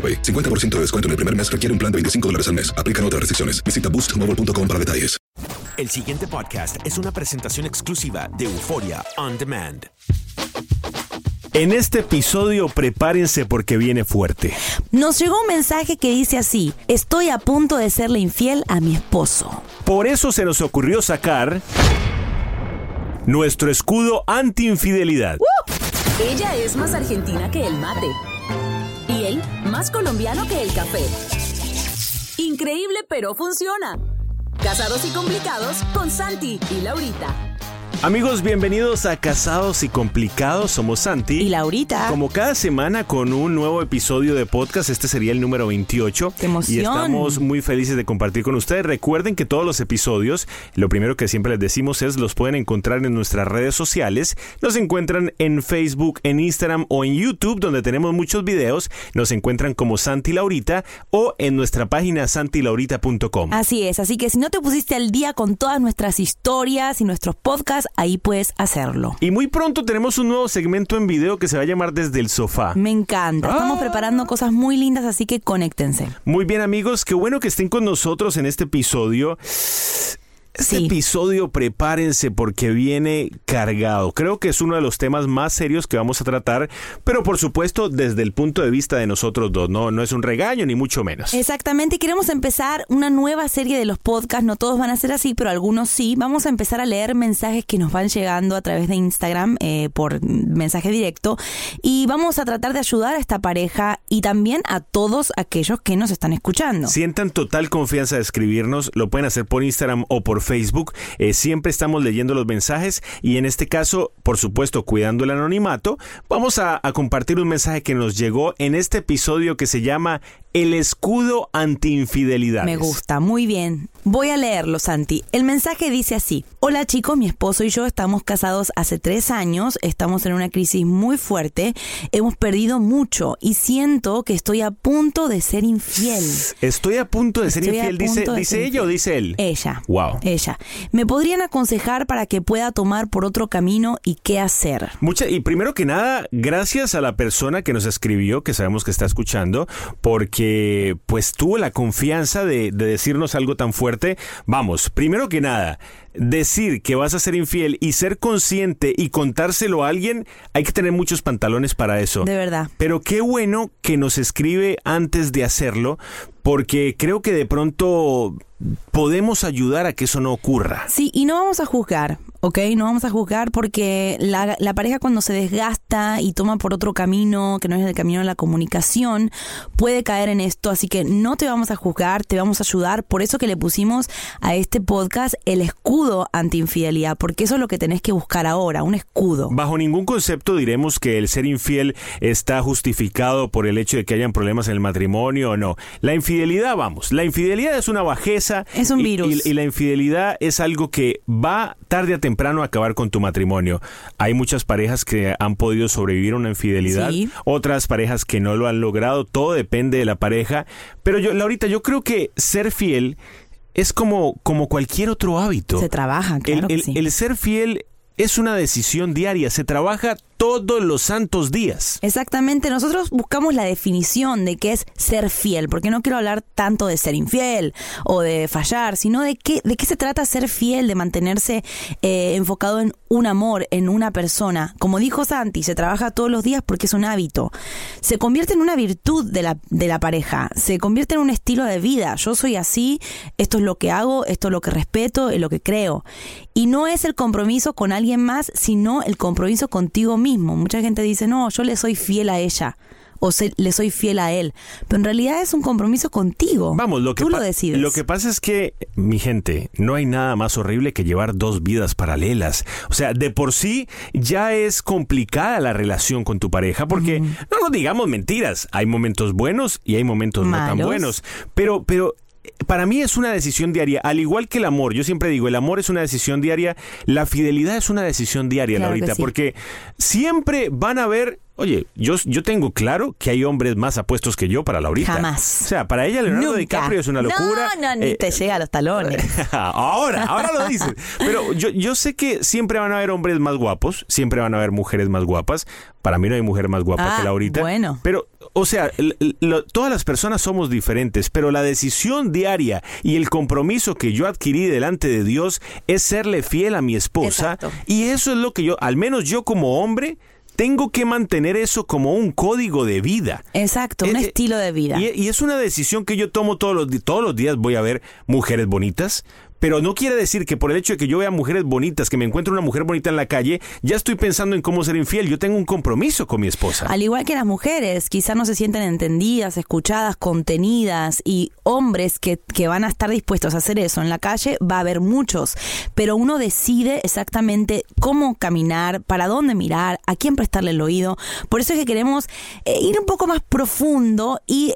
AroPay. 50% de descuento en el primer mes requiere un plan de 25 dólares al mes. Aplican otras restricciones. Visita boostmobile.com para detalles. El siguiente podcast es una presentación exclusiva de Euforia On Demand. En este episodio prepárense porque viene fuerte. Nos llegó un mensaje que dice así, estoy a punto de serle infiel a mi esposo. Por eso se nos ocurrió sacar nuestro escudo anti-infidelidad. Ella es más argentina que el mate. Y él más colombiano que el café. Increíble, pero funciona. Casados y complicados con Santi y Laurita. Amigos, bienvenidos a Casados y Complicados. Somos Santi. Y Laurita. Como cada semana con un nuevo episodio de podcast. Este sería el número 28. ¡Qué emoción! Y estamos muy felices de compartir con ustedes. Recuerden que todos los episodios, lo primero que siempre les decimos es los pueden encontrar en nuestras redes sociales. Nos encuentran en Facebook, en Instagram o en YouTube, donde tenemos muchos videos. Nos encuentran como Santi Laurita o en nuestra página santilaurita.com. Así es, así que si no te pusiste al día con todas nuestras historias y nuestros podcasts, ahí puedes hacerlo. Y muy pronto tenemos un nuevo segmento en video que se va a llamar Desde el Sofá. Me encanta. Estamos Ah. preparando cosas muy lindas, así que conéctense. Muy bien amigos, qué bueno que estén con nosotros en este episodio. Este Sí. episodio prepárense porque viene cargado. Creo que es uno de los temas más serios que vamos a tratar, pero por supuesto desde el punto de vista de nosotros dos. No, no es un regaño ni mucho menos. Exactamente, queremos empezar una nueva serie de los podcasts. No todos van a ser así, pero algunos sí. Vamos a empezar a leer mensajes que nos van llegando a través de Instagram eh, por mensaje directo. Y vamos a tratar de ayudar a esta pareja y también a todos aquellos que nos están escuchando. Sientan total confianza de escribirnos, lo pueden hacer por Instagram o por Facebook. Eh, siempre estamos leyendo los mensajes y en este caso, por supuesto, cuidando el anonimato, vamos a compartir un mensaje que nos llegó en este episodio que se llama El escudo anti-infidelidad. Me gusta, muy bien. Voy a leerlo, Santi. El mensaje dice así. Hola chicos, mi esposo y yo estamos casados hace tres años, estamos en una crisis muy fuerte, hemos perdido mucho y siento que estoy a punto de ser infiel. Estoy a punto de ser Estoy infiel, dice, de dice ser ella o dice él. Ella. Wow. Ella. ¿Me podrían aconsejar para que pueda tomar por otro camino y qué hacer? Mucha, y primero que nada, gracias a la persona que nos escribió, que sabemos que está escuchando, porque pues tuvo la confianza de, de decirnos algo tan fuerte. Vamos, primero que nada, decir que vas a ser infiel y ser consciente y contárselo a alguien, hay que tener muchos pantalones para eso. De verdad. Pero qué bueno que nos escribe antes de hacerlo, porque creo que de pronto podemos ayudar a que eso no ocurra. Sí, y no vamos a juzgar. ¿Ok? No vamos a juzgar porque la, la, pareja cuando se desgasta y toma por otro camino, que no es el camino de la comunicación, puede caer en esto. Así que no te vamos a juzgar, te vamos a ayudar. Por eso que le pusimos a este podcast el escudo anti-infidelidad, porque eso es lo que tenés que buscar ahora, un escudo. Bajo ningún concepto diremos que el ser infiel está justificado por el hecho de que hayan problemas en el matrimonio o no. La infidelidad, vamos, la infidelidad es una bajeza. Es un virus. Y, y la infidelidad es algo que va tarde a temprano a acabar con tu matrimonio. Hay muchas parejas que han podido sobrevivir a una infidelidad, Sí. otras parejas que no lo han logrado, todo depende de la pareja. Pero yo, Laurita, yo creo que ser fiel es como, como cualquier otro hábito. Se trabaja, claro el, que el- sí. el ser fiel es una decisión diaria, se trabaja todos los santos días. Exactamente, nosotros buscamos la definición de qué es ser fiel, porque no quiero hablar tanto de ser infiel o de fallar, sino de qué, de qué se trata ser fiel, de mantenerse eh, enfocado en un amor, en una persona. Como dijo Santi, se trabaja todos los días porque es un hábito. Se convierte en una virtud de la, de la pareja, se convierte en un estilo de vida. Yo soy así, esto es lo que hago, esto es lo que respeto, es lo que creo. Y no es el compromiso con alguien más, sino el compromiso contigo mismo. Mucha gente dice, no, yo le soy fiel a ella o se- le soy fiel a él. Pero en realidad es un compromiso contigo. Vamos, lo que, Tú lo decides. lo que pasa es que, mi gente, no hay nada más horrible que llevar dos vidas paralelas. O sea, de por sí ya es complicada la relación con tu pareja, porque no nos digamos mentiras. Hay momentos buenos y hay momentos no tan buenos. Pero, pero para mí es una decisión diaria, al igual que el amor. Yo siempre digo, el amor es una decisión diaria, la fidelidad es una decisión diaria, Claro Laurita, sí. porque siempre van a haber, oye, yo, yo tengo claro que hay hombres más apuestos que yo para Laurita. Jamás. O sea, para ella Leonardo Nunca. DiCaprio es una locura. No, no, ni Eh, te llega a los talones. ahora, ahora lo dices. Pero yo, yo sé que siempre van a haber hombres más guapos, siempre van a haber mujeres más guapas. Para mí no hay mujer más guapa Ah, que Laurita. bueno. Pero, o sea, lo- todas las personas somos diferentes, pero la decisión diaria y el compromiso que yo adquirí delante de Dios es serle fiel a mi esposa. Exacto. Y eso es lo que yo, al menos yo como hombre, tengo que mantener eso como un código de vida. Exacto, un Eh, eh, estilo de vida. Y, y es una decisión que yo tomo todos los, todos los días. Voy a ver mujeres bonitas. Pero no quiere decir que por el hecho de que yo vea mujeres bonitas, que me encuentre una mujer bonita en la calle, ya estoy pensando en cómo ser infiel. Yo tengo un compromiso con mi esposa. Al igual que las mujeres, quizás no se sienten entendidas, escuchadas, contenidas y hombres que, que van a estar dispuestos a hacer eso en la calle, va a haber muchos, pero uno decide exactamente cómo caminar, para dónde mirar, a quién prestarle el oído. Por eso es que queremos eh, ir un poco más profundo y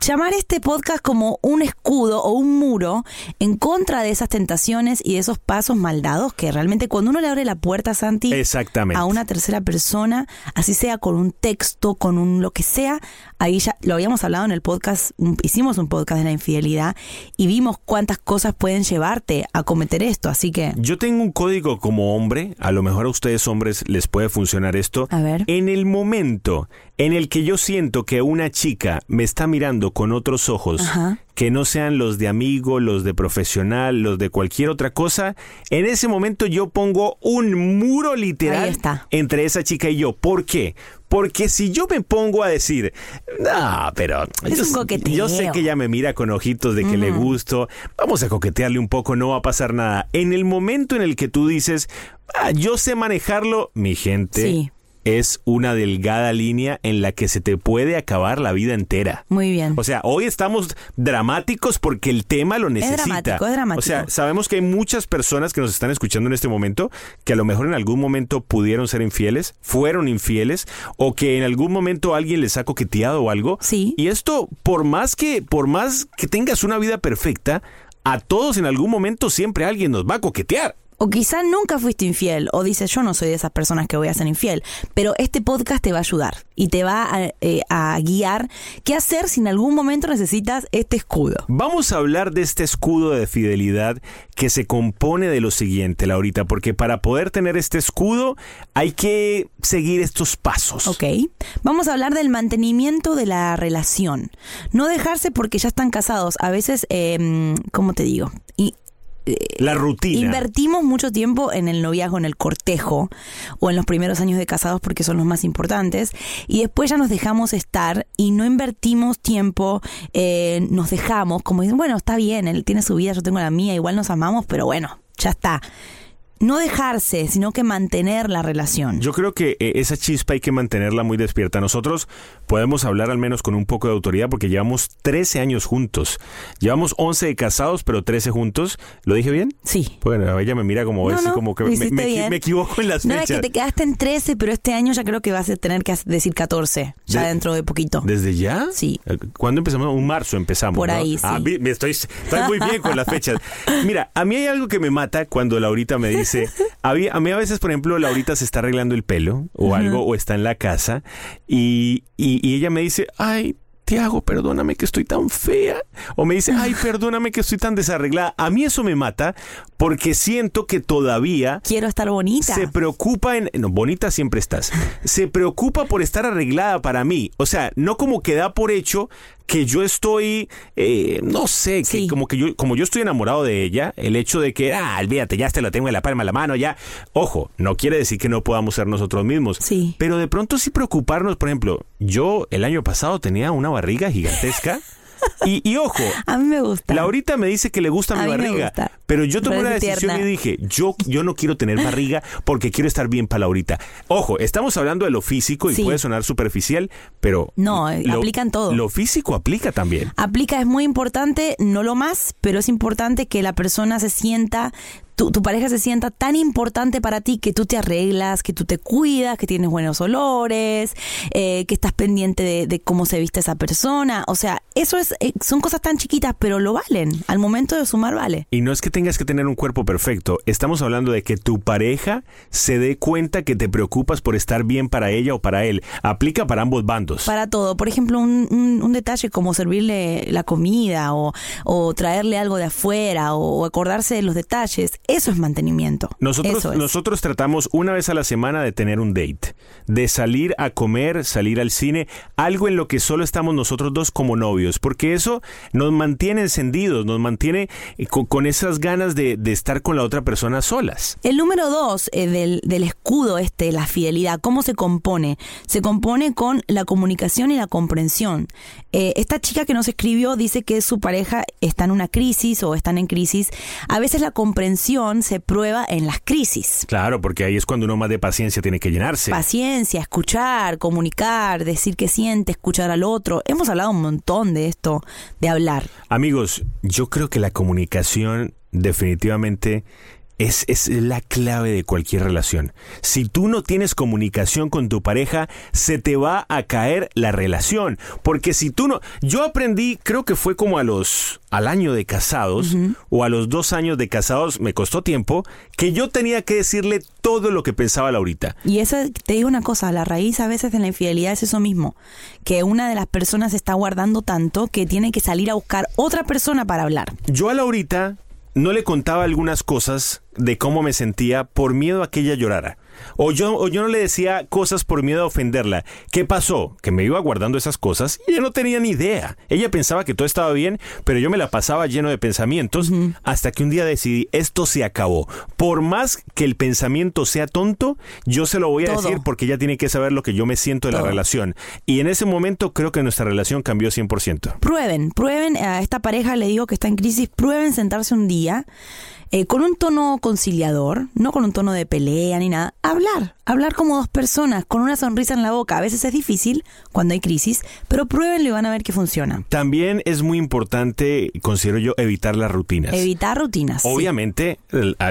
llamar este podcast como un escudo o un muro en contra de esas tentaciones y de esos pasos maldados que realmente cuando uno le abre la puerta, Santi, Exactamente. a una tercera persona, así sea con un texto, con un lo que sea, ahí ya lo habíamos hablado en el podcast, un- hicimos un podcast de la infidelidad y vimos cuántas cosas pueden llevarte a cometer esto, así que Yo tengo un código como hombre, a lo mejor a ustedes hombres les puede funcionar esto. A ver. En el momento en el que yo siento que una chica me está mirando con otros ojos, Ajá. que no sean los de amigo, los de profesional, los de cualquier otra cosa, en ese momento yo pongo un muro literal entre esa chica y yo. ¿Por qué? Porque si yo me pongo a decir, no, pero Es yo, un coqueteo. yo sé que ella me mira con ojitos de que le gusto, vamos a coquetearle un poco, no va a pasar nada. En el momento en el que tú dices, "Ah, yo sé manejarlo, mi gente, Sí. Es una delgada línea en la que se te puede acabar la vida entera. muy bien. O sea, hoy estamos dramáticos porque el tema lo necesita. dramático, es dramático. O sea, sabemos que hay muchas personas que nos están escuchando en este momento que a lo mejor en algún momento pudieron ser infieles, fueron infieles o que en algún momento alguien les ha coqueteado o algo. Sí. Y esto, por más que por más que tengas una vida perfecta, a todos en algún momento siempre alguien nos va a coquetear. O quizá nunca fuiste infiel, o dices yo no soy de esas personas que voy a ser infiel, pero este podcast te va a ayudar y te va a, eh, a guiar qué hacer si en algún momento necesitas este escudo. Vamos a hablar de este escudo de fidelidad que se compone de lo siguiente, Laurita, porque para poder tener este escudo hay que seguir estos pasos. Ok. Vamos a hablar del mantenimiento de la relación. No dejarse porque ya están casados. A veces, eh, ¿cómo te digo? Y, La rutina. Invertimos mucho tiempo en el noviazgo, en el cortejo o en los primeros años de casados porque son los más importantes y después ya nos dejamos estar y no invertimos tiempo, eh, nos dejamos como dicen, bueno, está bien, él tiene su vida, yo tengo la mía, igual nos amamos, pero bueno, ya está. No dejarse, sino que mantener la relación. Yo creo que eh, esa chispa hay que mantenerla muy despierta. Nosotros podemos hablar al menos con un poco de autoridad porque llevamos 13 años juntos. Llevamos 11 de casados, pero 13 juntos. ¿Lo dije bien? Sí. Bueno, ella me mira como, No, es, no, como que me, equivoco en las No, es fechas. que te quedaste en 13, pero este año ya creo que vas a tener que decir 14, ya De- dentro de poquito. ¿Desde ya? Sí. Eh, ¿Cuándo empezamos? Un marzo empezamos. Por ahí, Ah, sí. estoy, estoy muy bien con las fechas. Mira, a mí hay algo que me mata cuando Laurita me dice, a mí, a mí a veces, por ejemplo, Laurita se está arreglando el pelo o algo, o está en la casa, y, y, y ella me dice, ay, Tiago, perdóname que estoy tan fea. O me dice, ay, perdóname que estoy tan desarreglada. A mí eso me mata porque siento que todavía Quiero estar bonita. se preocupa en... No, bonita siempre estás. Se preocupa por estar arreglada para mí. O sea, no como que da por hecho que yo estoy, eh, no sé, que como que yo, como yo estoy enamorado de ella, el hecho de que, ah, olvídate, ya te lo tengo en la palma de la mano, ya. Ojo, no quiere decir que no podamos ser nosotros mismos. Sí. Pero de pronto sí preocuparnos, por ejemplo, yo el año pasado tenía una barriga gigantesca. Y, y ojo, A mí me gusta. Laurita me dice que le gusta A mi barriga, gusta. pero yo tomé una decisión tierna. y dije, yo, yo no quiero tener barriga porque quiero estar bien para Laurita. Ojo, estamos hablando de lo físico y Sí. puede sonar superficial, pero... No, eh, aplica en todo. Lo físico aplica también. Aplica, es muy importante, no lo más, pero es importante que la persona se sienta, tu, tu pareja se sienta tan importante para ti que tú te arreglas, que tú te cuidas, que tienes buenos olores, eh, que estás pendiente de, de cómo se viste esa persona. O sea, eso es, eh, son cosas tan chiquitas, pero lo valen. Al momento de sumar, vale. Y no es que tengas que tener un cuerpo perfecto, estamos hablando de que tu pareja se dé cuenta que te preocupas por estar bien para ella o para él. Aplica para ambos bandos. Para todo. Por ejemplo, un, un- un detalle como servirle la comida o, o traerle algo de afuera o, o acordarse de los detalles. Eso es mantenimiento. Nosotros, es. nosotros tratamos una vez a la semana de tener un date, de salir a comer, salir al cine, algo en lo que solo estamos nosotros dos como novios, porque eso nos mantiene encendidos, nos mantiene eh, con, con esas ganas de, de estar con la otra persona solas. El número dos eh, del, del escudo este, la fidelidad, ¿cómo se compone? Se compone con la comunicación y la comprensión. Eh, esta chica que nos escribió dice que su pareja está en una crisis o están en crisis. A veces la comprensión se prueba en las crisis. Claro, porque ahí es cuando uno más de paciencia tiene que llenarse. Paciencia, escuchar, comunicar, decir qué siente, escuchar al otro. Hemos hablado un montón de esto, de hablar. Amigos, yo creo que la comunicación definitivamente es, es la clave de cualquier relación. Si tú no tienes comunicación con tu pareja, se te va a caer la relación. Porque si tú no... Yo aprendí, creo que fue como a los... al año de casados o a los dos años de casados, me costó tiempo, que yo tenía que decirle todo lo que pensaba Laurita. Y eso, te digo una cosa, la raíz a veces de la infidelidad es eso mismo, que una de las personas está guardando tanto que tiene que salir a buscar otra persona para hablar. Yo a Laurita no le contaba algunas cosas de cómo me sentía por miedo a que ella llorara. O yo, o yo no le decía cosas por miedo a ofenderla. ¿Qué pasó? Que me iba guardando esas cosas y ella no tenía ni idea. Ella pensaba que todo estaba bien, pero yo me la pasaba lleno de pensamientos hasta que un día decidí, esto se acabó. Por más que el pensamiento sea tonto, yo se lo voy a Todo. decir porque ella tiene que saber lo que yo me siento de la relación. Y en ese momento creo que nuestra relación cambió 100%. Prueben, prueben a esta pareja, le digo que está en crisis, prueben sentarse un día eh, con un tono conciliador, no con un tono de pelea ni nada, hablar, hablar como dos personas, con una sonrisa en la boca. A veces es difícil cuando hay crisis, pero pruébenlo y van a ver que funciona. También es muy importante, considero yo, evitar las rutinas. Evitar rutinas. Obviamente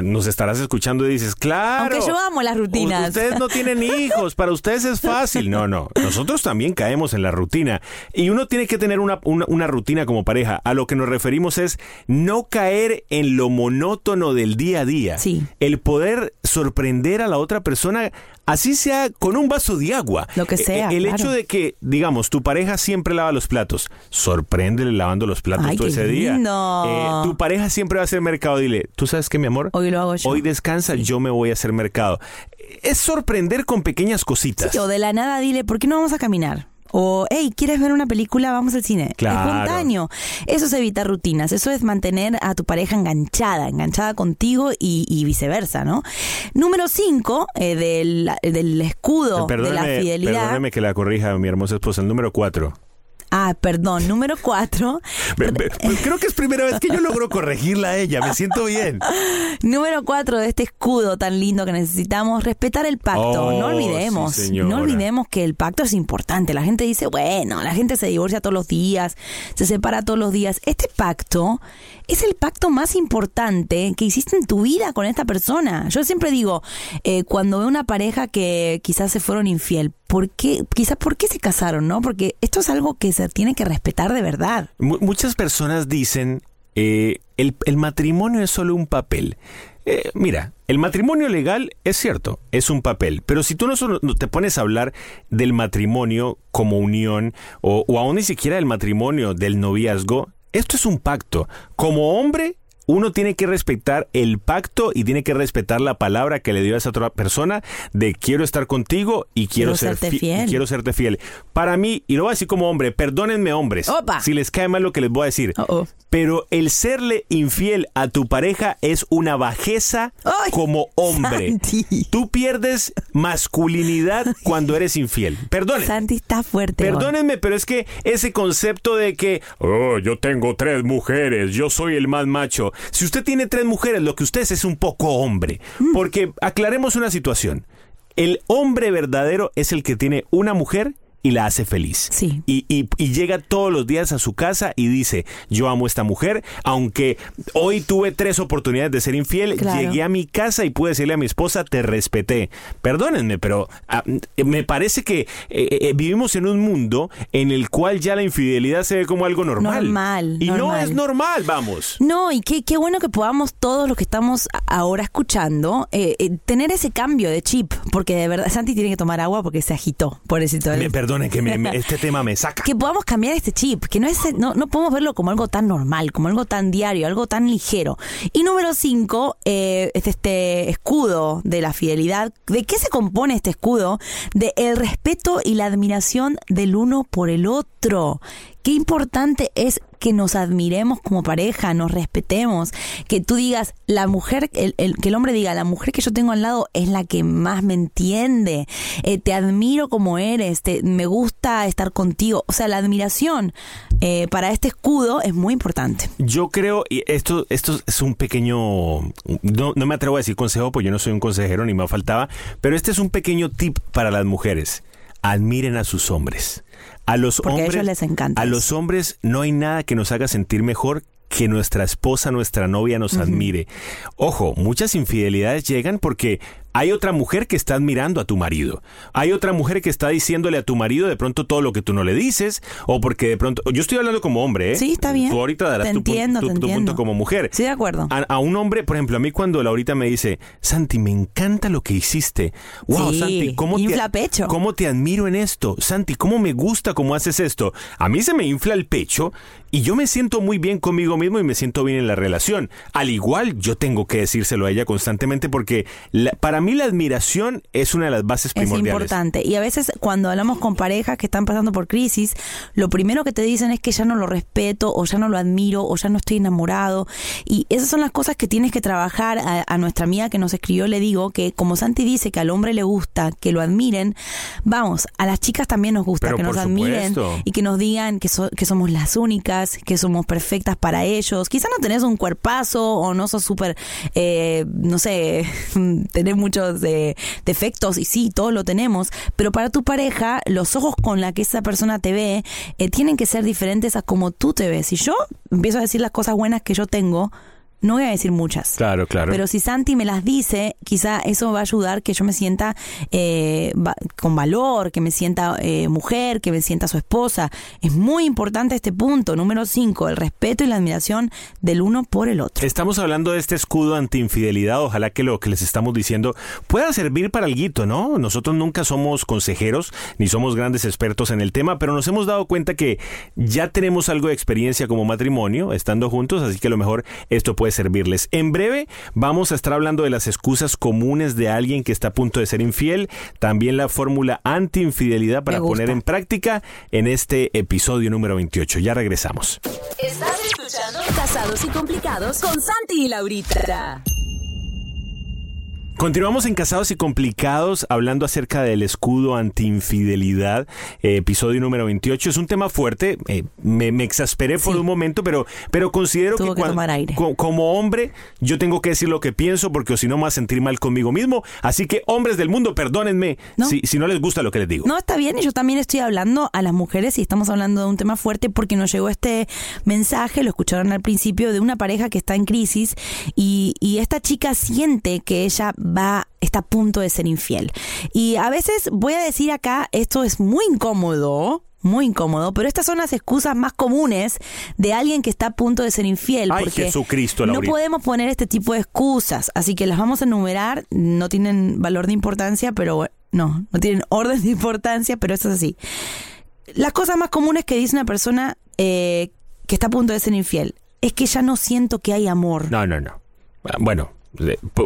nos estarás escuchando y dices, claro. Aunque yo amo las rutinas. Ustedes no tienen hijos, para ustedes es fácil. No, no. Nosotros también caemos en la rutina. Y uno tiene que tener una, una, una rutina como pareja. A lo que nos referimos es no caer en lo monótono del día a día. Sí. El poder sorprender a la otra persona, así sea con un vaso de agua. Lo que sea, Eh, El claro. hecho de que, digamos, tu pareja siempre lava los platos. Sorpréndele lavando los platos Ay, todo qué ese día. Eh, tu pareja siempre va a hacer mercado. Dile, ¿tú sabes qué, mi amor? Hoy lo hago yo. Hoy descansa, yo me voy a hacer mercado. Es sorprender con pequeñas cositas. Sí, o de la nada dile, ¿por qué no vamos a caminar? O, hey, ¿quieres ver una película? Vamos al cine. Claro. Espontáneo. Eso es evitar rutinas. Eso es mantener a tu pareja enganchada, enganchada contigo y, y viceversa, ¿no? Número 5 del, del escudo de la fidelidad. perdóneme que la corrija, mi hermosa esposa. El número cuatro. Ah, perdón, número cuatro. Pues creo que es primera vez que yo logro corregirla a ella, me siento bien. Número cuatro de este escudo tan lindo que necesitamos, respetar el pacto. Oh, no olvidemos, sí, señora. no olvidemos que el pacto es importante. La gente dice, bueno, la gente se divorcia todos los días, se separa todos los días. Este pacto es el pacto más importante que hiciste en tu vida con esta persona. Yo siempre digo, eh, cuando veo una pareja que quizás se fueron infiel, ¿por qué? Quizás por qué se casaron, ¿no? Porque esto es algo que se tiene que respetar de verdad. Mu- muchas personas dicen, eh, el, el matrimonio es solo un papel. Eh, mira, el matrimonio legal es cierto, es un papel, pero si tú no te pones a hablar del matrimonio como unión o, o aún ni siquiera del matrimonio, del noviazgo, esto es un pacto. Como hombre, uno tiene que respetar el pacto y tiene que respetar la palabra que le dio a esa otra persona de quiero estar contigo y quiero, Quiero ser serte fi- fiel. y quiero serte fiel. Para mí, y lo voy a decir como hombre, perdónenme hombres, Opa. si les cae mal lo que les voy a decir, pero el serle infiel a tu pareja es una bajeza Ay, como hombre. Santi. Tú pierdes masculinidad cuando eres infiel. Perdónenme. Santi está fuerte. hoy. Perdónenme, pero es que ese concepto de que, oh, yo tengo tres mujeres, yo soy el más macho. Si usted tiene tres mujeres, lo que usted es es un poco hombre. Porque aclaremos una situación. El hombre verdadero es el que tiene una mujer y la hace feliz. Sí. Y, y- y llega todos los días a su casa y dice, yo amo a esta mujer, aunque hoy tuve tres oportunidades de ser infiel, Claro. llegué a mi casa y pude decirle a mi esposa, te respeté. Perdónenme, pero ah, me parece que eh, eh, vivimos en un mundo en el cual ya la infidelidad se ve como algo normal. Normal, Y no es normal, vamos. No, y qué, qué bueno que podamos todos los que estamos a- ahora escuchando eh, eh, tener ese cambio de chip, porque de verdad Santi tiene que tomar agua porque se agitó, pobrecito. Me, perdone que me- me- este tema me saca. que podamos cambiar este chip, que no es no, no podemos verlo como algo tan normal, como algo tan diario, algo tan ligero. Y número cinco, eh, es este escudo de la fidelidad. ¿De qué se compone este escudo? De el respeto y la admiración del uno por el otro. Qué importante es que nos admiremos como pareja, nos respetemos, que tú digas, la mujer, el, el- que el hombre diga, la mujer que yo tengo al lado es la que más me entiende, eh, te admiro como eres, te, me gusta estar contigo. O sea, la admiración eh, para este escudo es muy importante. Yo creo, y esto, esto es un pequeño, no, no me atrevo a decir consejo, porque yo no soy un consejero ni me faltaba, pero este es un pequeño tip para las mujeres. Admiren a sus hombres. A los Porque a hombres, ellos les encanta a los hombres no hay nada que nos haga sentir mejor que nuestra esposa, nuestra novia nos admire. Ojo, muchas infidelidades llegan porque hay otra mujer que está admirando a tu marido. Hay otra mujer que está diciéndole a tu marido de pronto todo lo que tú no le dices o porque de pronto yo estoy hablando como hombre, ¿eh? Sí, está bien. Tú ahorita darás Te tu, entiendo, tu- te tu punto como mujer. Sí, de acuerdo. A, a un hombre, por ejemplo, a mí cuando Laurita me dice, Santi, me encanta lo que hiciste. Wow, Sí, Santi, ¿cómo infla te, pecho. ¿cómo te admiro en esto? Santi, ¿cómo me gusta cómo haces esto? A mí se me infla el pecho y yo me siento muy bien conmigo mismo y me siento bien en la relación. Al igual, yo tengo que decírselo a ella constantemente porque la- para mí la admiración es una de las bases Es primordiales. importante. Y a veces cuando hablamos con parejas que están pasando por crisis, lo primero que te dicen es que ya no lo respeto o ya no lo admiro o ya no estoy enamorado. Y esas son las cosas que tienes que trabajar. A, a nuestra amiga que nos escribió le digo que como Santi dice que al hombre le gusta que lo admiren, vamos, a las chicas también nos gusta Pero que nos admiren supuesto. y que nos digan que, so- que somos las únicas, que somos perfectas para ellos. Quizá no tenés un cuerpazo o no sos súper, eh, no sé, tenés muchos eh, defectos y sí, todos lo tenemos, pero para tu pareja los ojos con la que esa persona te ve eh, tienen que ser diferentes a como tú te ves. Si yo empiezo a decir las cosas buenas que yo tengo, no voy a decir muchas. Claro, claro. Pero si Santi me las dice, quizá eso va a ayudar que yo me sienta eh, va- con valor, que me sienta eh, mujer, que me sienta su esposa. Es muy importante este punto, número 5, el respeto y la admiración del uno por el otro. Estamos hablando de este escudo anti-infidelidad. Ojalá que lo que les estamos diciendo pueda servir para algo, ¿no? Nosotros nunca somos consejeros ni somos grandes expertos en el tema, pero nos hemos dado cuenta que ya tenemos algo de experiencia como matrimonio estando juntos, así que a lo mejor esto puede servirles. En breve vamos a estar hablando de las excusas comunes de alguien que está a punto de ser infiel, también la fórmula anti-infidelidad para poner en práctica en este episodio número 28. Ya regresamos. Estás escuchando Casados y Complicados con Santi y Laurita. Continuamos en Casados y Complicados hablando acerca del escudo anti-infidelidad, eh, episodio número 28. Es un tema fuerte, eh, me, me exasperé por Sí. un momento, pero, pero considero Tuvo que tomar aire. co- como hombre yo tengo que decir lo que pienso porque si no me voy a sentir mal conmigo mismo. Así que hombres del mundo, perdónenme No. si, si no les gusta lo que les digo. No, está bien, y yo también estoy hablando a las mujeres y estamos hablando de un tema fuerte porque nos llegó este mensaje, lo escucharon al principio, de una pareja que está en crisis y, y esta chica siente que ella va, está a punto de ser infiel. Y a veces voy a decir acá, esto es muy incómodo. Muy incómodo, pero estas son las excusas más comunes de alguien que está a punto de ser infiel. Ay, porque Jesucristo, no podemos poner este tipo de excusas, así que las vamos a enumerar, no tienen valor de importancia, pero no, no tienen orden de importancia, pero esto es así. Las cosas más comunes que dice una persona eh, que está a punto de ser infiel es que ya no siento que hay amor. No, no, no. Bueno,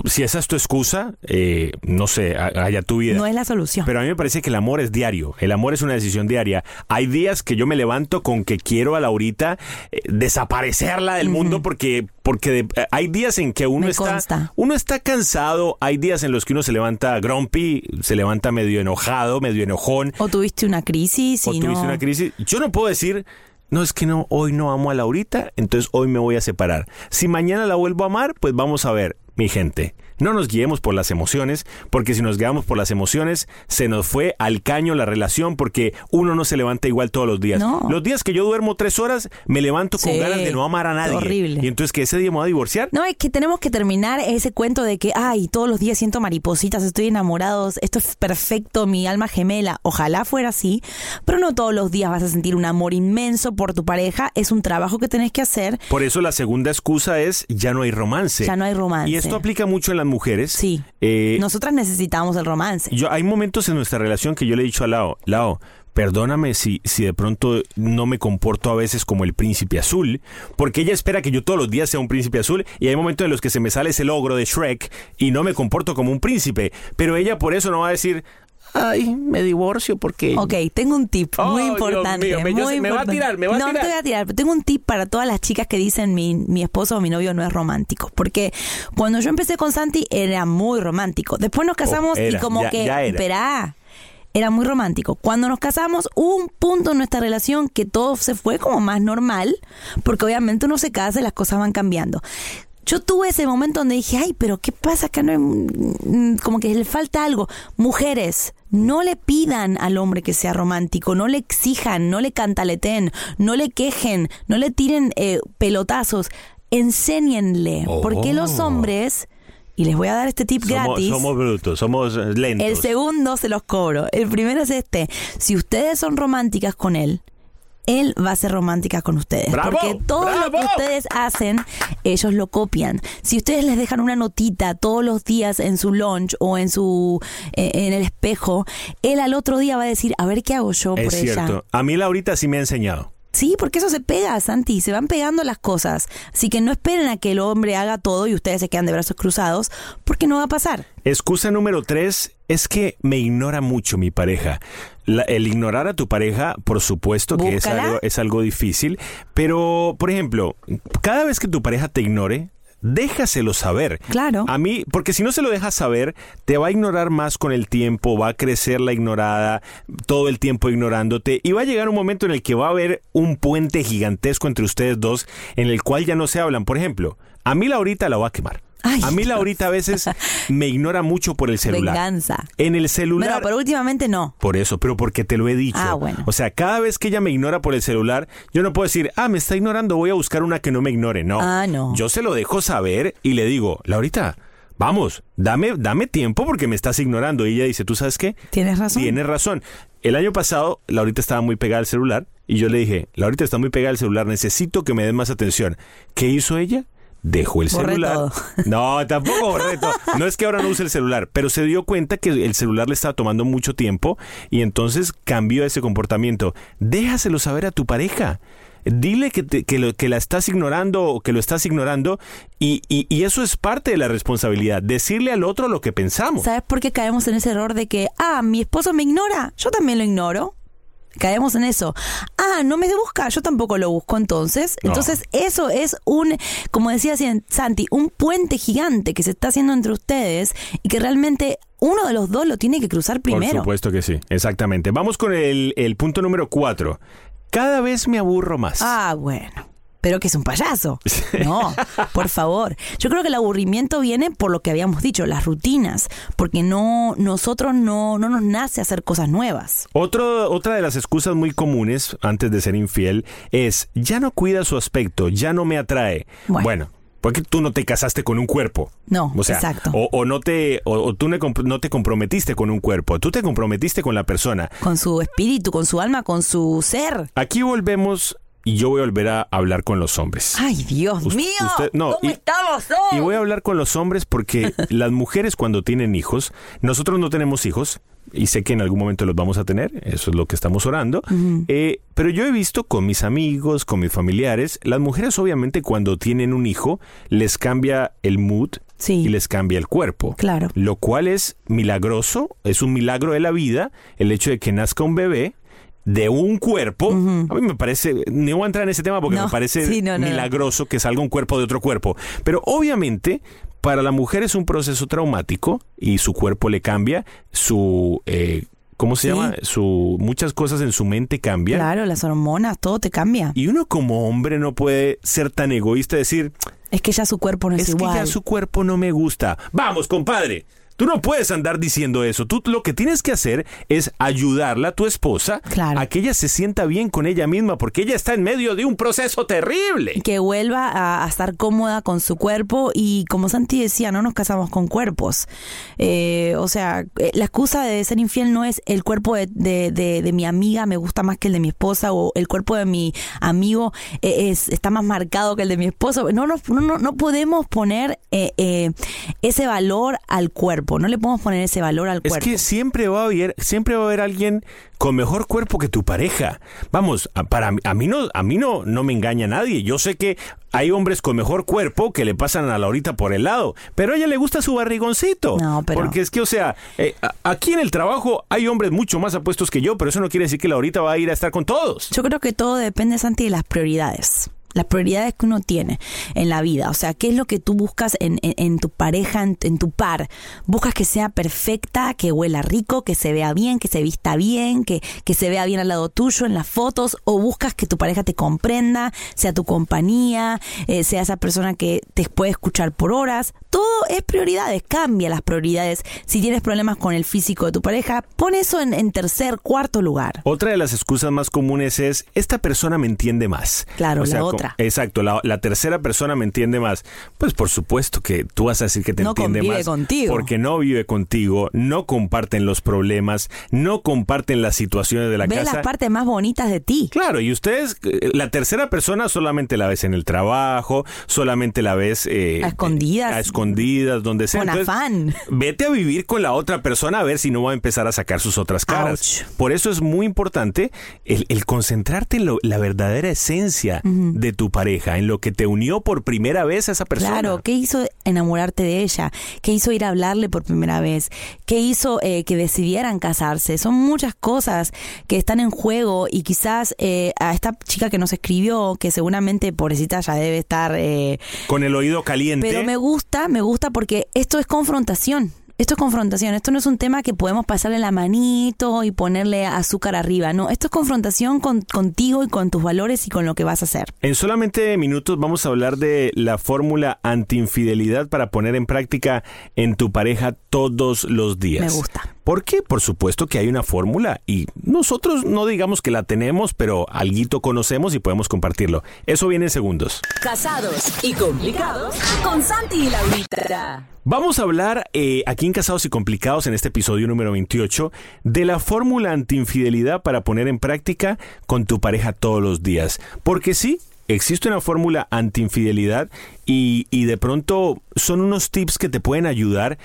si esa es tu excusa, eh, no sé, haya tu vida. No es la solución. Pero a mí me parece que el amor es diario. El amor es una decisión diaria. Hay días que yo me levanto con que quiero a Laurita eh, desaparecerla del mundo porque porque de- eh, hay días en que uno Me está consta. uno está cansado, hay días en los que uno se levanta grumpy, se levanta medio enojado, medio enojón, o tuviste una crisis o y tuviste no... una crisis. Yo no puedo decir no es que no, hoy no amo a Laurita, entonces hoy me voy a separar. Si mañana la vuelvo a amar, pues vamos a ver, mi gente. No nos guiemos por las emociones, porque si nos guiamos por las emociones, se nos fue al caño la relación, porque uno no se levanta igual todos los días. No. Los días que yo duermo tres horas, me levanto con Sí, ganas de no amar a nadie. horrible. Y entonces que ese día me voy a divorciar. No, es que tenemos que terminar ese cuento de que, ay, todos los días siento maripositas, estoy enamorado, esto es perfecto, mi alma gemela. Ojalá fuera así, pero no todos los días vas a sentir un amor inmenso por tu pareja. Es un trabajo que tenés que hacer. Por eso la segunda excusa es ya no hay romance. Ya no hay romance. Y esto aplica mucho en las mujeres. Sí. Eh, Nosotras necesitamos el romance. Yo, hay momentos en nuestra relación que yo le he dicho a Lao, Lao, perdóname si, si de pronto no me comporto a veces como el príncipe azul, porque ella espera que yo todos los días sea un príncipe azul y hay momentos en los que se me sale ese logro de Shrek y no me comporto como un príncipe, pero ella por eso no va a decir, ay, me divorcio porque... Ok, tengo un tip Oh, muy importante. mío, me- yo muy sé- me va a tirar, me va a no, tirar. no te voy a tirar, pero tengo un tip para todas las chicas que dicen mi, mi esposo o mi novio no es romántico. Porque cuando yo empecé con Santi era muy romántico. Después nos casamos Oh, era, y como ya- que. ya era. Esperá. Era muy romántico. Cuando nos casamos hubo un punto en nuestra relación que todo se fue como más normal, porque obviamente uno se casa y las cosas van cambiando. Yo tuve ese momento donde dije, ay, pero ¿qué pasa acá? No hay- mm, como que le falta algo. Mujeres, no le pidan al hombre que sea romántico, no le exijan, no le cantaleten, no le quejen, no le tiren eh, pelotazos. Enséñenle. Porque los Oh. hombres, y les voy a dar este tip Somos, gratis. somos brutos, somos eh, lentos. El segundo se los cobro. El primero es este. Si ustedes son románticas con él, él va a ser romántica con ustedes. ¡Bravo! Porque todo lo que ustedes hacen, ellos lo copian. Si ustedes les dejan una notita todos los días en su lunch o en su eh, en el espejo, él al otro día va a decir, a ver qué hago yo es por ella. cierto. A mí Laurita sí me ha enseñado. Sí, porque eso se pega, Santi, se van pegando las cosas. Así que no esperen a que el hombre haga todo y ustedes se quedan de brazos cruzados, porque no va a pasar. Excusa número tres es que me ignora mucho mi pareja. La- el ignorar a tu pareja, por supuesto que es algo, es algo difícil, pero, por ejemplo, cada vez que tu pareja te ignore, déjaselo saber. Claro. A mí, porque si no se lo dejas saber, te va a ignorar más con el tiempo, va a crecer la ignorada, todo el tiempo ignorándote, y va a llegar un momento en el que va a haber un puente gigantesco entre ustedes dos, en el cual ya no se hablan. Por ejemplo, a mí Laurita la va a quemar. Ay, a mí. Laurita a veces me ignora mucho por el celular. Venganza. En el celular. Bueno, pero últimamente no. Por eso, pero porque te lo he dicho. Ah, bueno. O sea, cada vez que ella me ignora por el celular, yo no puedo decir, ah, me está ignorando, voy a buscar una que no me ignore. No. Ah, no. Yo se lo dejo saber y le digo, Laurita, vamos, dame, dame tiempo porque me estás ignorando. Y ella dice, ¿tú sabes qué? Tienes razón. Tienes razón. El año pasado, Laurita estaba muy pegada al celular y yo le dije, Laurita está muy pegada al celular, necesito que me des más atención. ¿Qué hizo ella? Dejó el Borré celular. todo. No, tampoco borré todo. No es que ahora no use el celular, pero se dio cuenta que el celular le estaba tomando mucho tiempo y entonces cambió ese comportamiento. Déjaselo saber a tu pareja. Dile que, te- que, lo- que la estás ignorando o que lo estás ignorando y, y- y eso es parte de la responsabilidad, decirle al otro lo que pensamos. ¿Sabes por qué caemos en ese error de que, ah, mi esposo me ignora? Yo también lo ignoro. Caemos en eso. Ah, no me busca, yo tampoco lo busco entonces. No. Entonces eso es un, como decía Santi, un puente gigante que se está haciendo entre ustedes y que realmente uno de los dos lo tiene que cruzar primero. Por supuesto que sí, exactamente. Vamos con el, el punto número cuatro. Cada vez me aburro más. Ah, bueno. Pero que es un payaso. No, por favor. Yo creo que el aburrimiento viene por lo que habíamos dicho, las rutinas, porque no nosotros no, no nos nace hacer cosas nuevas. Otro, otra de las excusas muy comunes antes de ser infiel es ya no cuida su aspecto, ya no me atrae. Bueno. Bueno, porque tú no te casaste con un cuerpo. No, O sea, exacto. O, o no te, o, o tú no te comprometiste con un cuerpo, tú te comprometiste con la persona. Con su espíritu, con su alma, con su ser. Aquí volvemos y yo voy a volver a hablar con los hombres. Ay, Dios mío. usted- no, ¿Cómo y- estamos hoy? Y voy a hablar con los hombres porque las mujeres cuando tienen hijos, nosotros no tenemos hijos y sé que en algún momento los vamos a tener, eso es lo que estamos orando, eh, pero yo he visto con mis amigos, con mis familiares, las mujeres obviamente cuando tienen un hijo les cambia el mood Sí. y les cambia el cuerpo. Claro. Lo cual es milagroso, es un milagro de la vida, el hecho de que nazca un bebé de un cuerpo, a mí me parece, no voy a entrar en ese tema porque No, me parece sí, no, no, no. milagroso que salga un cuerpo de otro cuerpo, pero obviamente para la mujer es un proceso traumático y su cuerpo le cambia, su... eh, ¿Cómo se Sí. llama? Su, muchas cosas en su mente cambian. Claro, las hormonas, todo te cambia. Y uno como hombre no puede ser tan egoísta y decir, Es que ya su cuerpo no es, es igual. que ya su cuerpo no me gusta. Vamos, compadre. Tú no puedes andar diciendo eso. Tú lo que tienes que hacer es ayudarla a tu esposa Claro. a que ella se sienta bien con ella misma porque ella está en medio de un proceso terrible. que vuelva a, a estar cómoda con su cuerpo y como Santi decía, no nos casamos con cuerpos. Eh, o sea, eh, la excusa de ser infiel no es el cuerpo de, de- de- de mi amiga me gusta más que el de mi esposa o el cuerpo de mi amigo eh, es, está más marcado que el de mi esposo. No, nos- no, no, no podemos poner eh, eh, ese valor al cuerpo, no le podemos poner ese valor al Es cuerpo. que siempre va a haber, siempre va a haber alguien con mejor cuerpo que tu pareja. Vamos, a- para mí- a mí no, a mí no, no me engaña nadie. Yo sé que hay hombres con mejor cuerpo que le pasan a Laurita por el lado, pero a ella le gusta su barrigoncito. No, pero- Porque es que, o sea, eh, aquí en el trabajo hay hombres mucho más apuestos que yo, pero eso no quiere decir que Laurita va a ir a estar con todos. Yo creo que todo depende, Santi, de las prioridades. Las prioridades que uno tiene en la vida. O sea, ¿qué es lo que tú buscas en, en- en tu pareja, en, en tu par? ¿Buscas que sea perfecta, que huela rico, que se vea bien, que se vista bien, que, que se vea bien al lado tuyo en las fotos? ¿O buscas que tu pareja te comprenda, sea tu compañía, eh, sea esa persona que te puede escuchar por horas? Todo es prioridades, cambia las prioridades. Si tienes problemas con el físico de tu pareja, pon eso en, tercer, cuarto lugar. Otra de las excusas más comunes es, esta persona me entiende más. Claro, la co- otra. Exacto, la, la tercera persona me entiende más. Pues por supuesto que tú vas a decir que te No entiende convive más. contigo. Porque no vive contigo, no comparten los problemas, no comparten las situaciones de la Ve casa. las partes más bonitas de ti. Claro, y ustedes, eh, la tercera persona solamente la ves en el trabajo, solamente la ves... eh, A escondidas. A escondidas, donde sea. Con Entonces, afán. Vete a vivir con la otra persona a ver si no va a empezar a sacar sus otras caras. Ouch. Por eso es muy importante el, el concentrarte en lo- la verdadera esencia de tu pareja, en lo que te unió por primera vez a esa persona. Claro, ¿qué hizo enamorarte de ella? ¿Qué hizo ir a hablarle por primera vez? ¿Qué hizo eh, que decidieran casarse? Son muchas cosas que están en juego y quizás eh, a esta chica que nos escribió, que seguramente pobrecita ya debe estar... eh, Con el oído caliente. pero me gusta, me gusta porque esto es confrontación. Esto es confrontación, esto no es un tema que podemos pasarle la manito y ponerle azúcar arriba, no, esto es confrontación con, contigo y con tus valores y con lo que vas a hacer. En solamente minutos vamos a hablar de la fórmula antiinfidelidad para poner en práctica en tu pareja todos los días. Me gusta. Porque, por supuesto que hay una fórmula y nosotros no digamos que la tenemos, pero alguito conocemos y podemos compartirlo. Eso viene en segundos. Casados y complicados con Santi y Laurita. Vamos a hablar eh, aquí en Casados y Complicados, en este episodio número 28, de la fórmula antiinfidelidad para poner en práctica con tu pareja todos los días. Porque sí, existe una fórmula antiinfidelidad y, y de pronto son unos tips que te pueden ayudar,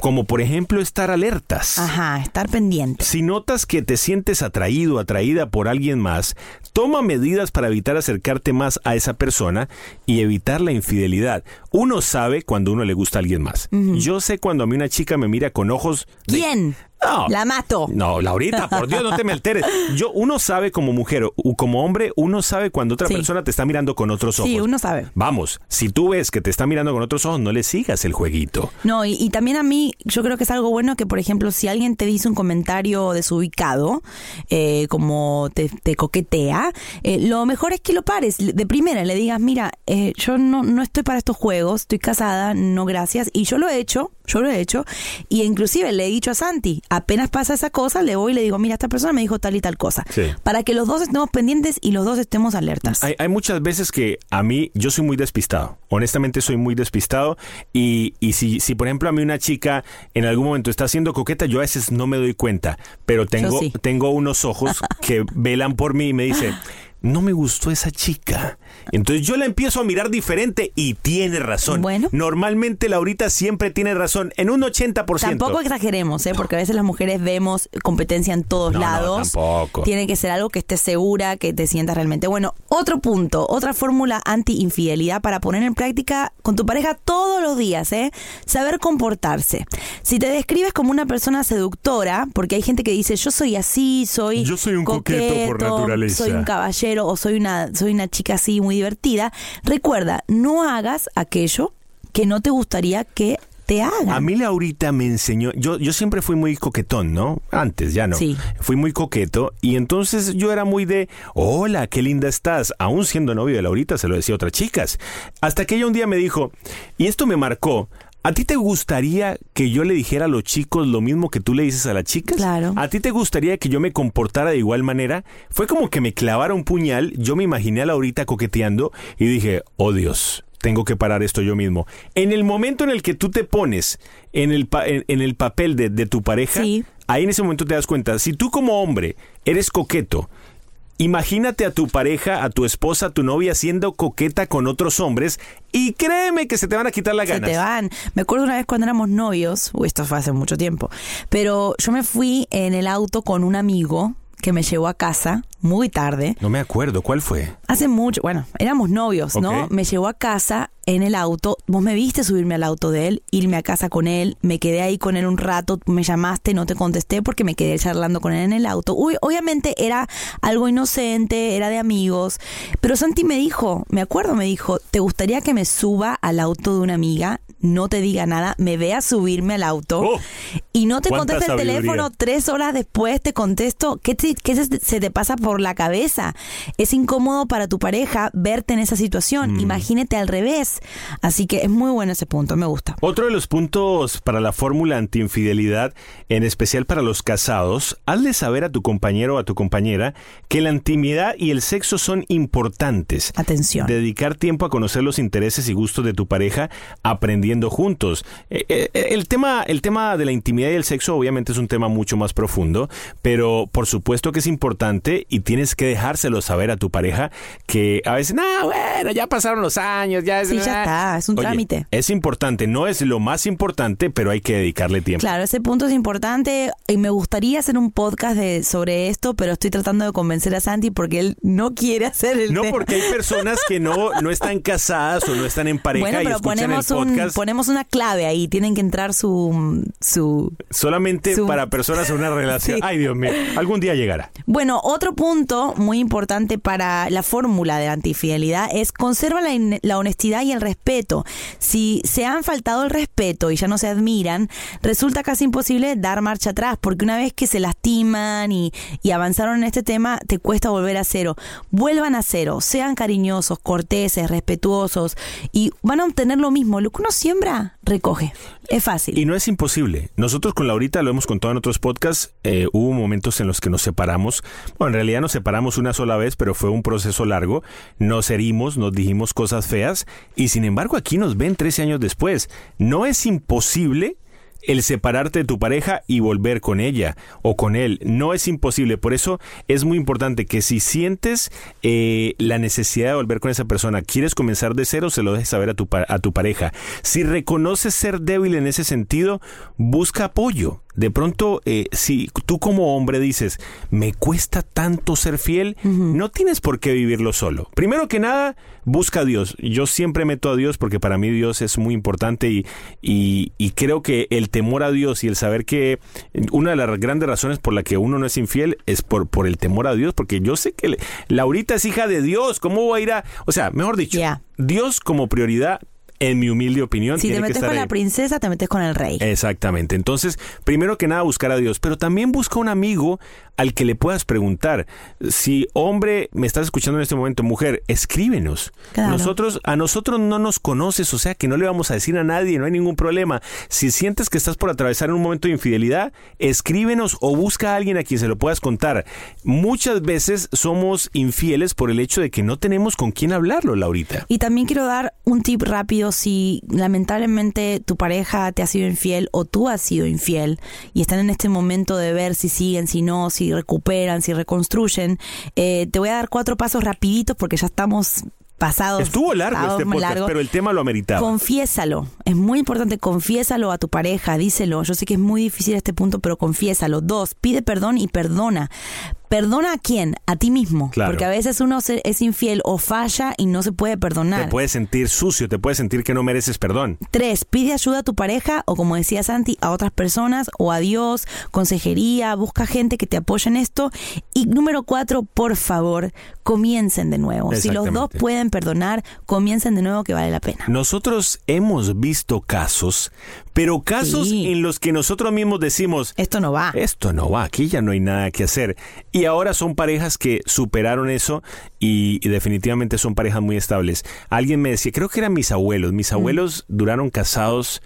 como por ejemplo estar alertas. Ajá, estar pendiente. Si notas que te sientes atraído, atraída por alguien más, toma medidas para evitar acercarte más a esa persona y evitar la infidelidad. Uno sabe cuando uno le gusta a alguien más. Yo sé cuando a mí una chica me mira con ojos de- ¿Quién? No. La mato. No, Laurita, por Dios, no te me alteres. Yo, uno sabe como mujer o como hombre, uno sabe cuando otra Sí. persona te está mirando con otros ojos. Sí, uno sabe. Vamos, si tú ves que te está mirando con otros ojos, no le sigas el jueguito. No, y, y también a mí, yo creo que es algo bueno que, por ejemplo, si alguien te dice un comentario desubicado, eh, como te, te coquetea, eh, lo mejor es que lo pares. De primera le digas, mira, eh, yo no, no estoy para estos juegos, estoy casada, no gracias. Y yo lo he hecho, yo lo he hecho. Y inclusive le he dicho a Santi, apenas pasa esa cosa, le voy y le digo, mira, esta persona me dijo tal y tal cosa. Sí. Para que los dos estemos pendientes y los dos estemos alertas. Hay, hay muchas veces que a mí, yo soy muy despistado. Honestamente soy muy despistado. Y, y si, si, por ejemplo, a mí una chica en algún momento está siendo coqueta, yo a veces no me doy cuenta. Pero tengo, sí. tengo unos ojos que velan por mí y me dicen, no me gustó esa chica. Entonces yo la empiezo a mirar diferente y tiene razón. Bueno. Normalmente Laurita siempre tiene razón, en un 80%. Tampoco exageremos, ¿eh? porque a veces las mujeres vemos competencia en todos No, no, lados. tampoco. Tiene que ser algo que estés segura, que te sientas realmente. Bueno, otro punto, otra fórmula anti-infidelidad para poner en práctica con tu pareja todos los días, ¿eh? Saber comportarse. Si te describes como una persona seductora, porque hay gente que dice, yo soy así, soy. Yo soy un coqueto por naturaleza. Soy un caballero o soy una, soy una chica así muy divertida. Recuerda, no hagas aquello que no te gustaría que te hagan. A mí Laurita me enseñó, yo, yo siempre fui muy coquetón, ¿no? Antes, ya no. Sí. Fui muy coqueto y entonces yo era muy de, hola, qué linda estás. Aún siendo novio de Laurita se lo decía a otras chicas. Hasta que ella un día me dijo, y esto me marcó, ¿A ti te gustaría que yo le dijera a los chicos lo mismo que tú le dices a las chicas? Claro. ¿A ti te gustaría que yo me comportara de igual manera? Fue como que me clavara un puñal, yo me imaginé a Laurita coqueteando y dije, oh Dios, tengo que parar esto yo mismo. En el momento en el que tú te pones en el, pa- en, en el papel de, de tu pareja, Sí. ahí en ese momento te das cuenta, si tú como hombre eres coqueto, Imagínate a tu pareja, a tu esposa, a tu novia siendo coqueta con otros hombres y créeme que se te van a quitar las Se ganas. te van. Me acuerdo una vez cuando éramos novios, uy, esto fue hace mucho tiempo, pero yo me fui en el auto con un amigo que me llevó a casa muy tarde. No me acuerdo, ¿cuál fue? Hace mucho, bueno, éramos novios, ¿no? Me llevó a casa en el auto. Vos me viste subirme al auto de él, irme a casa con él. Me quedé ahí con él un rato. Me llamaste, no te contesté porque me quedé charlando con él en el auto. Uy, obviamente era algo inocente, era de amigos. Pero Santi me dijo, me acuerdo, me dijo, ¿te gustaría que me suba al auto de una amiga? No te diga nada, me vea subirme al auto Oh, y no te cuánta contesta el sabiduría. teléfono tres horas después te contesto, ¿qué, te- qué se, se te pasa por la cabeza? Es incómodo para tu pareja verte en esa Mm. situación. Imagínate al revés. Así que es muy bueno ese punto, me gusta. Otro de los puntos para la fórmula antiinfidelidad, en especial para los casados, hazle saber a tu compañero o a tu compañera que la intimidad y el sexo son importantes. Atención. Dedicar tiempo a conocer los intereses y gustos de tu pareja aprendiendo juntos. Eh, eh, el, tema, el tema de la intimidad y el sexo obviamente es un tema mucho más profundo, pero por supuesto que es importante y tienes que dejárselo saber a tu pareja que a veces, no, bueno, ya pasaron los años, ya es... Sí, ya está, es un Oye, trámite. Es importante, no es lo más importante, pero hay que dedicarle tiempo. Claro, ese punto es importante y me gustaría hacer un podcast de, sobre esto, pero estoy tratando de convencer a Santi porque él no quiere hacer el No, tema. porque hay personas que no, no están casadas o no están en pareja Bueno, y escuchan ponemos, el un, podcast ponemos una clave ahí, tienen que entrar su... su solamente su- para personas en una relación. Sí. Ay, Dios mío, algún día llegará. Bueno, otro punto muy importante para la fórmula de la antifidelidad es conserva la, la honestidad y el respeto. Si se han faltado el respeto y ya no se admiran, resulta casi imposible dar marcha atrás, porque una vez que se lastiman y, y avanzaron en este tema, te cuesta volver a cero. Vuelvan a cero, sean cariñosos, corteses, respetuosos y van a obtener lo mismo. Lo que uno siembra, recoge. Es fácil. Y no es imposible. Nosotros con Laurita lo hemos contado en otros podcasts. eh, hubo momentos en los que nos separamos. Bueno, en realidad nos separamos una sola vez, pero fue un proceso largo. Nos herimos, nos dijimos cosas feas. Y sin embargo, aquí nos ven 13 años después. No es imposible el separarte de tu pareja y volver con ella o con él. No es imposible. Por eso es muy importante que si sientes eh, la necesidad de volver con esa persona, quieres comenzar de cero, se lo dejes saber a tu, a tu pareja. Si reconoces ser débil en ese sentido, busca apoyo. De pronto, eh, si tú como hombre dices, me cuesta tanto ser fiel, no tienes por qué vivirlo solo. Primero que nada, busca a Dios. Yo siempre meto a Dios porque para mí Dios es muy importante y, y, creo que el temor a Dios y el saber que una de las grandes razones por la que uno no es infiel es por, por el temor a Dios, porque yo sé que Laurita es hija de Dios. ¿Cómo va a ir a...? O sea, mejor dicho, Dios como prioridad en mi humilde opinión. Si te metes con la princesa, te metes con el rey. Exactamente. Entonces, primero que nada, buscar a Dios, pero también busca un amigo al que le puedas preguntar. Si, hombre, me estás escuchando en este momento, mujer, escríbenos. Nosotros, a nosotros no nos conoces, o sea que no le vamos a decir a nadie, no hay ningún problema. Si sientes que estás por atravesar un momento de infidelidad, escríbenos o busca a alguien a quien se lo puedas contar. Muchas veces somos infieles por el hecho de que no tenemos con quién hablarlo, Laurita. Y también quiero dar un tip rápido si lamentablemente tu pareja te ha sido infiel o tú has sido infiel y están en este momento de ver si siguen, si no, si recuperan, si reconstruyen, eh, te voy a dar cuatro pasos rapiditos porque ya estamos pasados. Estuvo largo este podcast, pero el tema lo ameritaba. Confiésalo. Es muy importante, confiésalo a tu pareja, díselo. Yo sé que es muy difícil este punto, pero confiésalo. Dos, pide perdón y perdona. ¿Perdona a quién? A ti mismo. Porque a veces uno es infiel o falla y no se puede perdonar. Te puedes sentir sucio, te puedes sentir que no mereces perdón. Tres, pide ayuda a tu pareja o como decía Santi, a otras personas o a Dios, consejería, busca gente que te apoye en esto. Y número cuatro, por favor, comiencen de nuevo. Si los dos pueden perdonar, comiencen de nuevo que vale la pena. Nosotros hemos visto casos, pero casos en los que nosotros mismos decimos, esto no va. Esto no va, aquí ya no hay nada que hacer. Y y ahora son parejas que superaron eso y, definitivamente son parejas muy estables. Alguien me decía, creo que eran mis abuelos. Mis mm. abuelos duraron casados,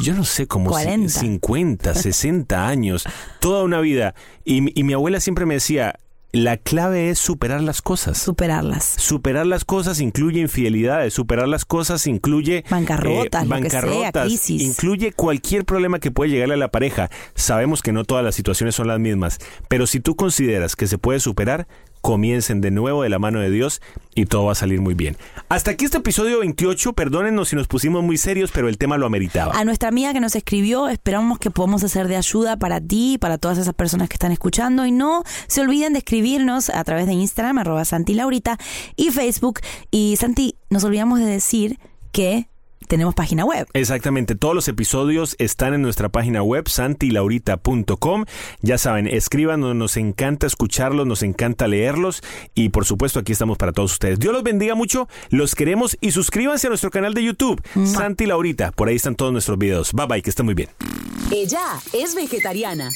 yo no sé, como 50, 60 años, toda una vida. Y, y mi abuela siempre me decía, la clave es superar las cosas. Superarlas. Superar las cosas incluye infidelidades, superar las cosas incluye bancarrotas, bancarrotas, incluye cualquier problema que puede llegarle a la pareja. Sabemos que no todas las situaciones son las mismas, pero si tú consideras que se puede superar, comiencen de nuevo de la mano de Dios y todo va a salir muy bien. Hasta aquí este episodio 28, perdónennos si nos pusimos muy serios, pero el tema lo ameritaba. A nuestra amiga que nos escribió, esperamos que podamos hacer de ayuda para ti para todas esas personas que están escuchando y no se olviden de escribirnos a través de Instagram, arroba Santi Laurita y Facebook. Y Santi, nos olvidamos de decir que tenemos página web. Exactamente, todos los episodios están en nuestra página web santilaurita.com. Ya saben, escríbanos, nos encanta escucharlos, nos encanta leerlos y por supuesto aquí estamos para todos ustedes. Dios los bendiga mucho, los queremos y suscríbanse a nuestro canal de YouTube, Santi Laurita. Por ahí están todos nuestros videos. Bye bye, que estén muy bien. Ella es vegetariana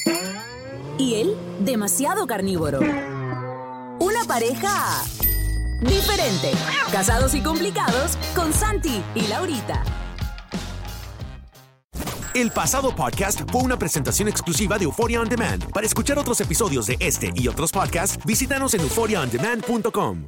y él demasiado carnívoro. Una pareja diferente. Casados y complicados con Santi y Laurita. El pasado podcast fue una presentación exclusiva de Euphoria On Demand. Para escuchar otros episodios de este y otros podcasts, visítanos en euphoriaondemand.com.